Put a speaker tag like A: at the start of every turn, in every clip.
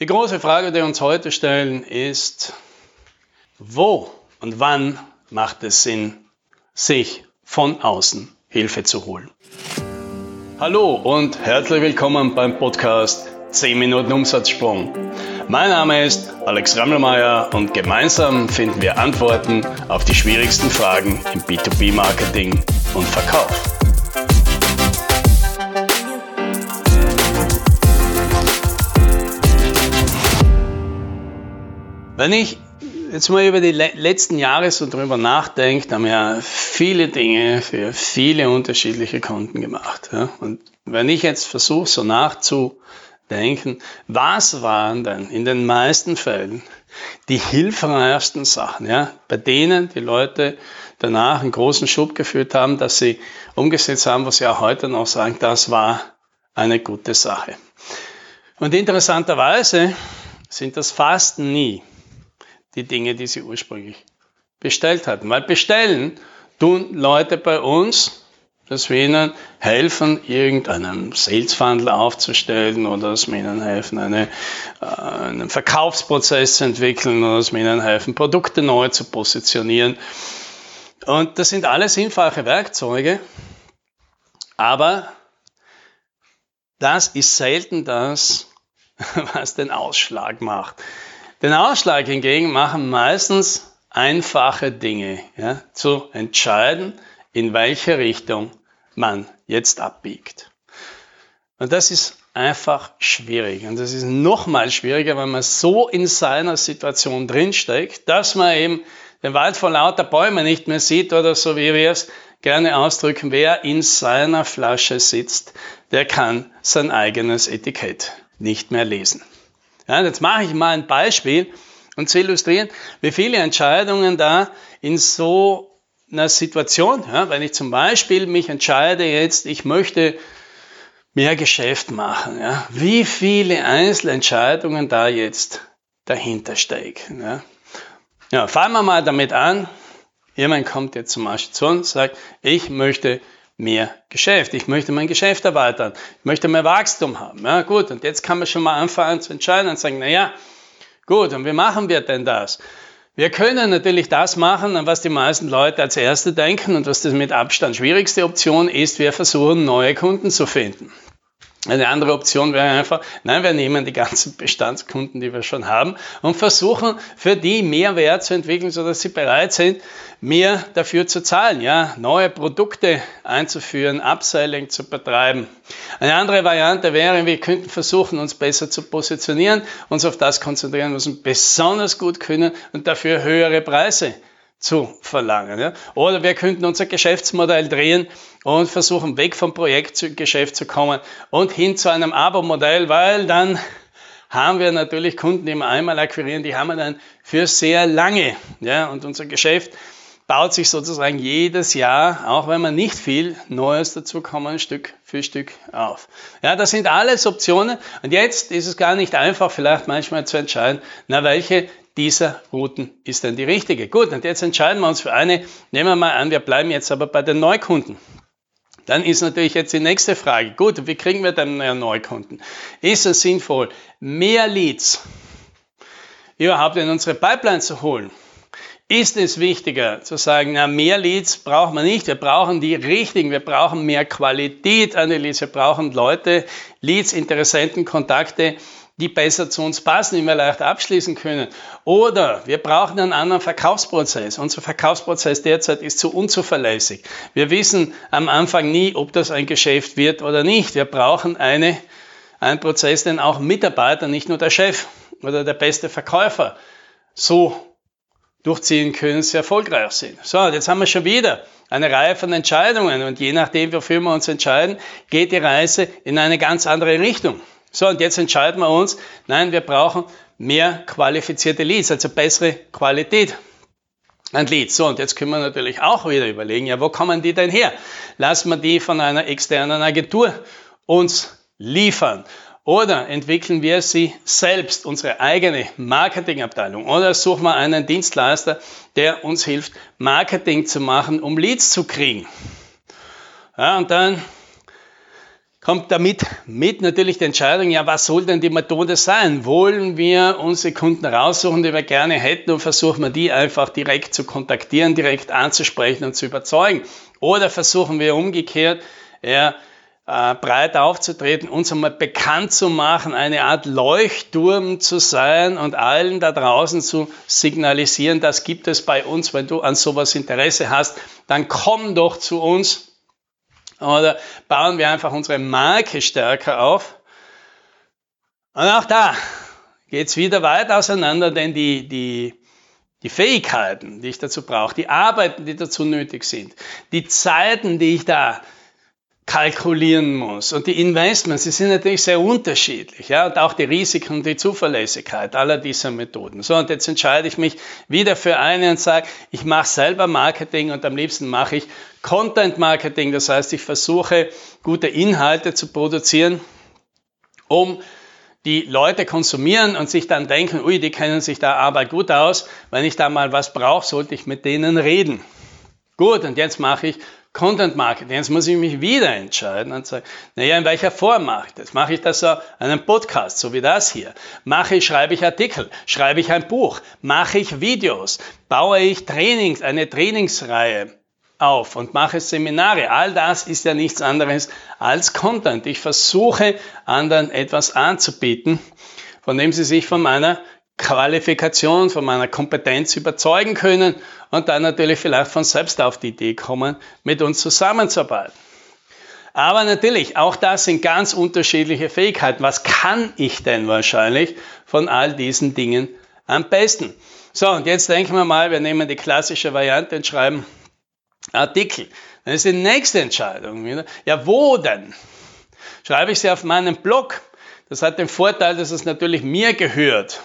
A: Die große Frage, die wir uns heute stellen, ist, wo und wann macht es Sinn, sich von außen Hilfe zu holen? Hallo und herzlich willkommen beim Podcast 10 Minuten Umsatzsprung. Mein Name ist Alex Rammelmeier und gemeinsam finden wir Antworten auf die schwierigsten Fragen im B2B-Marketing und Verkauf. Wenn ich jetzt mal über die letzten Jahre so drüber nachdenke, haben wir ja viele Dinge für viele unterschiedliche Kunden gemacht. Ja? Und wenn ich jetzt versuche, so nachzudenken, was waren denn in den meisten Fällen die hilfreichsten Sachen, ja, bei denen die Leute danach einen großen Schub geführt haben, dass sie umgesetzt haben, was sie auch heute noch sagen, das war eine gute Sache. Und interessanterweise sind das fast nie die Dinge, die sie ursprünglich bestellt hatten. Weil bestellen tun Leute bei uns, dass wir ihnen helfen, irgendeinen Sales Funnel aufzustellen oder dass wir ihnen helfen, eine, äh, einen Verkaufsprozess zu entwickeln oder dass wir ihnen helfen, Produkte neu zu positionieren. Und das sind alles sinnvolle Werkzeuge, aber das ist selten das, was den Ausschlag macht. Den Ausschlag hingegen machen meistens einfache Dinge, ja, zu entscheiden, in welche Richtung man jetzt abbiegt. Und das ist einfach schwierig. Und das ist nochmal schwieriger, wenn man so in seiner Situation drinsteckt, dass man eben den Wald vor lauter Bäumen nicht mehr sieht oder so wie wir es gerne ausdrücken, wer in seiner Flasche sitzt, der kann sein eigenes Etikett nicht mehr lesen. Ja, jetzt mache ich mal ein Beispiel, um zu illustrieren, wie viele Entscheidungen da in so einer Situation, ja, wenn ich zum Beispiel mich entscheide jetzt, ich möchte mehr Geschäft machen, ja, wie viele Einzelentscheidungen da jetzt dahinter stecken. Ja. Ja, fangen wir mal damit an. Jemand kommt jetzt zum Beispiel zu uns und sagt, ich möchte mehr Geschäft. Ich möchte mein Geschäft erweitern. Ich möchte mehr Wachstum haben. Ja, gut. Und jetzt kann man schon mal anfangen zu entscheiden und sagen, na ja, gut. Und wie machen wir denn das? Wir können natürlich das machen, an was die meisten Leute als Erste denken und was das mit Abstand schwierigste Option ist. Wir versuchen, neue Kunden zu finden. Eine andere Option wäre einfach, nein, wir nehmen die ganzen Bestandskunden, die wir schon haben und versuchen für die mehr Wert zu entwickeln, sodass sie bereit sind, mehr dafür zu zahlen, ja, neue Produkte einzuführen, Upselling zu betreiben. Eine andere Variante wäre, wir könnten versuchen, uns besser zu positionieren, uns auf das konzentrieren, was wir besonders gut können und dafür höhere Preise zu verlangen. Ja? Oder wir könnten unser Geschäftsmodell drehen und versuchen, weg vom Projektgeschäft zu kommen und hin zu einem Abo-Modell, weil dann haben wir natürlich Kunden, die wir einmal akquirieren, die haben wir dann für sehr lange. Ja? Und unser Geschäft baut sich sozusagen jedes Jahr, auch wenn man nicht viel Neues dazu kommen, Stück für Stück auf. Ja, das sind alles Optionen. Und jetzt ist es gar nicht einfach, vielleicht manchmal zu entscheiden, na, welche dieser Routen ist denn die richtige. Gut, und jetzt entscheiden wir uns für eine. Nehmen wir mal an, wir bleiben jetzt aber bei den Neukunden. Dann ist natürlich jetzt die nächste Frage. Gut, wie kriegen wir denn Neukunden? Ist es sinnvoll, mehr Leads überhaupt in unsere Pipeline zu holen? ist es wichtiger zu sagen, na, mehr Leads brauchen wir nicht, wir brauchen die richtigen, wir brauchen mehr Qualität an den Leads, wir brauchen Leute, Leads, Interessenten, Kontakte, die besser zu uns passen, die wir leicht abschließen können. Oder wir brauchen einen anderen Verkaufsprozess. Unser Verkaufsprozess derzeit ist zu unzuverlässig. Wir wissen am Anfang nie, ob das ein Geschäft wird oder nicht. Wir brauchen eine, einen Prozess, den auch Mitarbeiter, nicht nur der Chef oder der beste Verkäufer so durchziehen können, sehr erfolgreich sind. So, jetzt haben wir schon wieder eine Reihe von Entscheidungen und je nachdem, wofür wir uns entscheiden, geht die Reise in eine ganz andere Richtung. So, und jetzt entscheiden wir uns, nein, wir brauchen mehr qualifizierte Leads, also bessere Qualität an Leads. So, und jetzt können wir natürlich auch wieder überlegen, ja, wo kommen die denn her? Lassen wir die von einer externen Agentur uns liefern. Oder entwickeln wir sie selbst, unsere eigene Marketingabteilung. Oder suchen wir einen Dienstleister, der uns hilft, Marketing zu machen, um Leads zu kriegen. Ja, und dann kommt damit mit natürlich die Entscheidung, ja, was soll denn die Methode sein? Wollen wir unsere Kunden raussuchen, die wir gerne hätten und versuchen wir die einfach direkt zu kontaktieren, direkt anzusprechen und zu überzeugen? Oder versuchen wir umgekehrt, ja, äh, breit aufzutreten, uns einmal bekannt zu machen, eine Art Leuchtturm zu sein und allen da draußen zu signalisieren, das gibt es bei uns, wenn du an sowas Interesse hast, dann komm doch zu uns oder bauen wir einfach unsere Marke stärker auf. Und auch da geht es wieder weit auseinander, denn die, die, die Fähigkeiten, die ich dazu brauche, die Arbeiten, die dazu nötig sind, die Zeiten, die ich da kalkulieren muss. Und die Investments, die sind natürlich sehr unterschiedlich. Ja? Und auch die Risiken und die Zuverlässigkeit aller dieser Methoden. So, und jetzt entscheide ich mich wieder für eine und sage, ich mache selber Marketing und am liebsten mache ich Content Marketing. Das heißt, ich versuche, gute Inhalte zu produzieren, um die Leute konsumieren und sich dann denken, ui, die kennen sich da aber gut aus. Wenn ich da mal was brauche, sollte ich mit denen reden. Gut, und jetzt mache ich Content Marketing. Jetzt muss ich mich wieder entscheiden und sagen, naja, in welcher Form mache ich das? Mache ich das so einen Podcast, so wie das hier? Mache ich, schreibe ich Artikel? Schreibe ich ein Buch? Mache ich Videos? Baue ich Trainings, eine Trainingsreihe? auf und mache Seminare. All das ist ja nichts anderes als Content. Ich versuche anderen etwas anzubieten, von dem sie sich von meiner Qualifikation, von meiner Kompetenz überzeugen können und dann natürlich vielleicht von selbst auf die Idee kommen, mit uns zusammenzuarbeiten. Aber natürlich, auch das sind ganz unterschiedliche Fähigkeiten. Was kann ich denn wahrscheinlich von all diesen Dingen am besten? So, und jetzt denken wir mal, wir nehmen die klassische Variante und schreiben Artikel. Dann ist die nächste Entscheidung wieder, ja, wo denn? Schreibe ich sie auf meinem Blog? Das hat den Vorteil, dass es natürlich mir gehört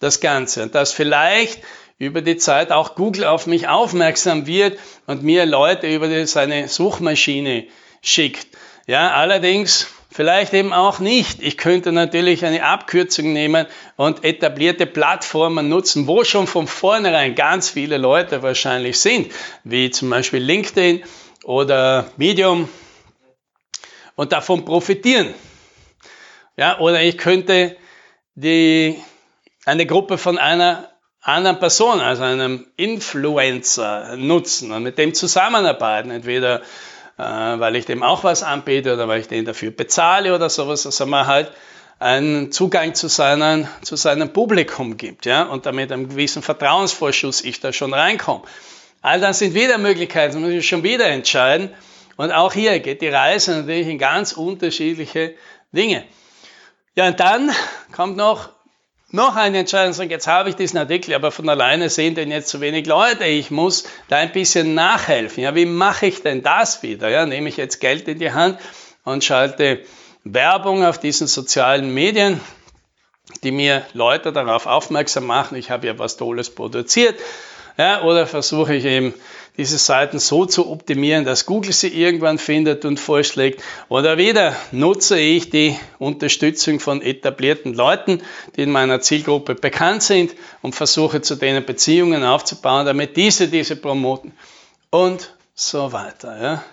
A: das Ganze. Und dass vielleicht über die Zeit auch Google auf mich aufmerksam wird und mir Leute über die, seine Suchmaschine schickt. Ja, allerdings vielleicht eben auch nicht. Ich könnte natürlich eine Abkürzung nehmen und etablierte Plattformen nutzen, wo schon von vornherein ganz viele Leute wahrscheinlich sind, wie zum Beispiel LinkedIn oder Medium und davon profitieren. Ja, oder ich könnte die eine Gruppe von einer anderen Person, also einem Influencer nutzen und mit dem zusammenarbeiten, entweder äh, weil ich dem auch was anbiete oder weil ich den dafür bezahle oder sowas, dass er mir halt einen Zugang zu, seinen, zu seinem Publikum gibt, ja, und damit einem gewissen Vertrauensvorschuss ich da schon reinkomme. All das sind wieder Möglichkeiten, das muss ich schon wieder entscheiden. Und auch hier geht die Reise natürlich in ganz unterschiedliche Dinge. Ja, und dann kommt noch noch eine Entscheidung sagen, jetzt habe ich diesen Artikel, aber von alleine sehen denn jetzt zu wenig Leute. Ich muss da ein bisschen nachhelfen. Ja, wie mache ich denn das wieder? Ja, nehme ich jetzt Geld in die Hand und schalte Werbung auf diesen sozialen Medien, die mir Leute darauf aufmerksam machen, ich habe ja was Tolles produziert. Ja, oder versuche ich eben diese Seiten so zu optimieren, dass Google sie irgendwann findet und vorschlägt. Oder wieder nutze ich die Unterstützung von etablierten Leuten, die in meiner Zielgruppe bekannt sind und versuche zu denen Beziehungen aufzubauen, damit diese diese promoten und so weiter. Ja.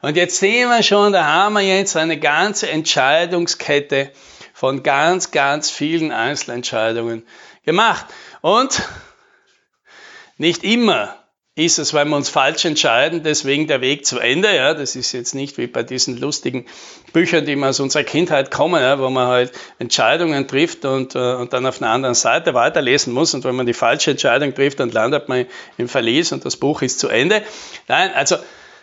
A: Und jetzt sehen wir schon, da haben wir jetzt eine ganze Entscheidungskette von ganz, ganz vielen Einzelentscheidungen gemacht. Und nicht immer ist es, weil wir uns falsch entscheiden, deswegen der Weg zu Ende. Ja, das ist jetzt nicht wie bei diesen lustigen Büchern, die man aus unserer Kindheit kommen, ja, wo man halt Entscheidungen trifft und, äh, und dann auf einer anderen Seite weiterlesen muss. Und wenn man die falsche Entscheidung trifft, dann landet man im Verlies und das Buch ist zu Ende. Nein, also,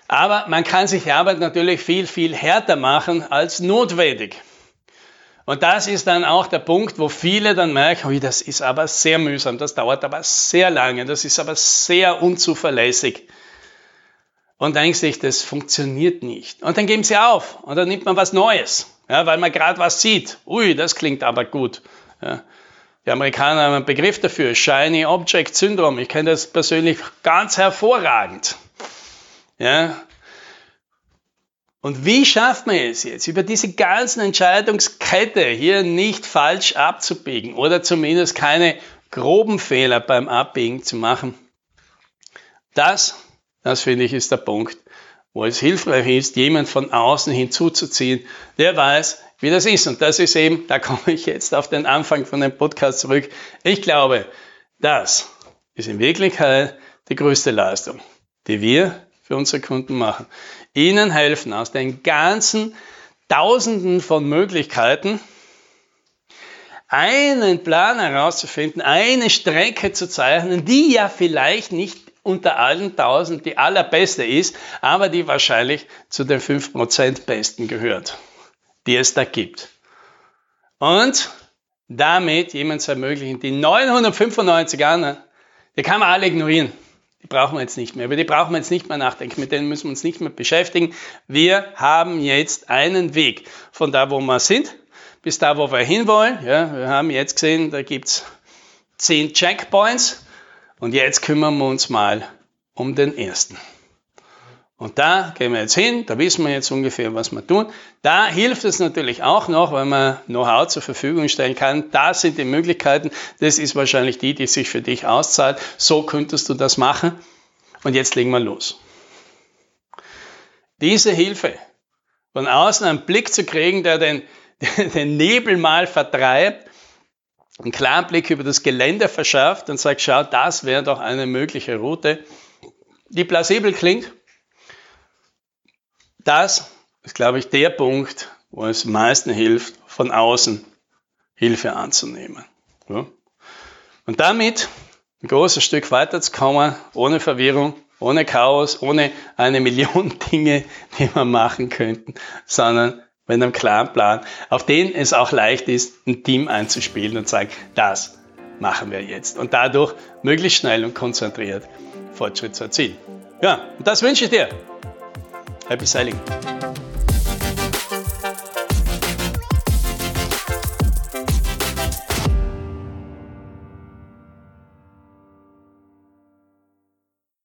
A: aber man kann sich die Arbeit natürlich viel, viel härter machen als notwendig. Und das ist dann auch der Punkt, wo viele dann merken, oh, das ist aber sehr mühsam, das dauert aber sehr lange, das ist aber sehr unzuverlässig. Und denkt sich, das funktioniert nicht. Und dann geben sie auf und dann nimmt man was Neues, ja, weil man gerade was sieht. Ui, das klingt aber gut. Ja. Die Amerikaner haben einen Begriff dafür, Shiny Object Syndrome. Ich kenne das persönlich ganz hervorragend. Ja, und wie schafft man es jetzt, über diese ganzen Entscheidungskette hier nicht falsch abzubiegen oder zumindest keine groben Fehler beim Abbiegen zu machen? Das, das finde ich, ist der Punkt, wo es hilfreich ist, jemand von außen hinzuzuziehen, der weiß, wie das ist. Und das ist eben, da komme ich jetzt auf den Anfang von dem Podcast zurück. Ich glaube, das ist in Wirklichkeit die größte Leistung, die wir für unsere Kunden machen. Ihnen helfen aus den ganzen Tausenden von Möglichkeiten, einen Plan herauszufinden, eine Strecke zu zeichnen, die ja vielleicht nicht unter allen tausend die allerbeste ist, aber die wahrscheinlich zu den 5% besten gehört, die es da gibt. Und damit jemand zu ermöglichen, die 995 anderen, die kann man alle ignorieren. Die brauchen wir jetzt nicht mehr. Über die brauchen wir jetzt nicht mehr nachdenken. Mit denen müssen wir uns nicht mehr beschäftigen. Wir haben jetzt einen Weg von da, wo wir sind, bis da, wo wir hinwollen. Ja, wir haben jetzt gesehen, da gibt es zehn Checkpoints. Und jetzt kümmern wir uns mal um den ersten. Und da gehen wir jetzt hin, da wissen wir jetzt ungefähr, was wir tun. Da hilft es natürlich auch noch, weil man Know-how zur Verfügung stellen kann. Da sind die Möglichkeiten. Das ist wahrscheinlich die, die sich für dich auszahlt. So könntest du das machen. Und jetzt legen wir los. Diese Hilfe, von außen einen Blick zu kriegen, der den, den Nebel mal vertreibt, einen klaren Blick über das Gelände verschafft und sagt, schau, das wäre doch eine mögliche Route, die plausibel klingt das ist, glaube ich, der Punkt, wo es am meisten hilft, von außen Hilfe anzunehmen. Ja? Und damit ein großes Stück weiterzukommen, ohne Verwirrung, ohne Chaos, ohne eine Million Dinge, die wir machen könnten, sondern mit einem klaren Plan, auf den es auch leicht ist, ein Team einzuspielen und zu sagen, das machen wir jetzt. Und dadurch möglichst schnell und konzentriert Fortschritt zu erzielen. Ja, und das wünsche ich dir. Happy sailing.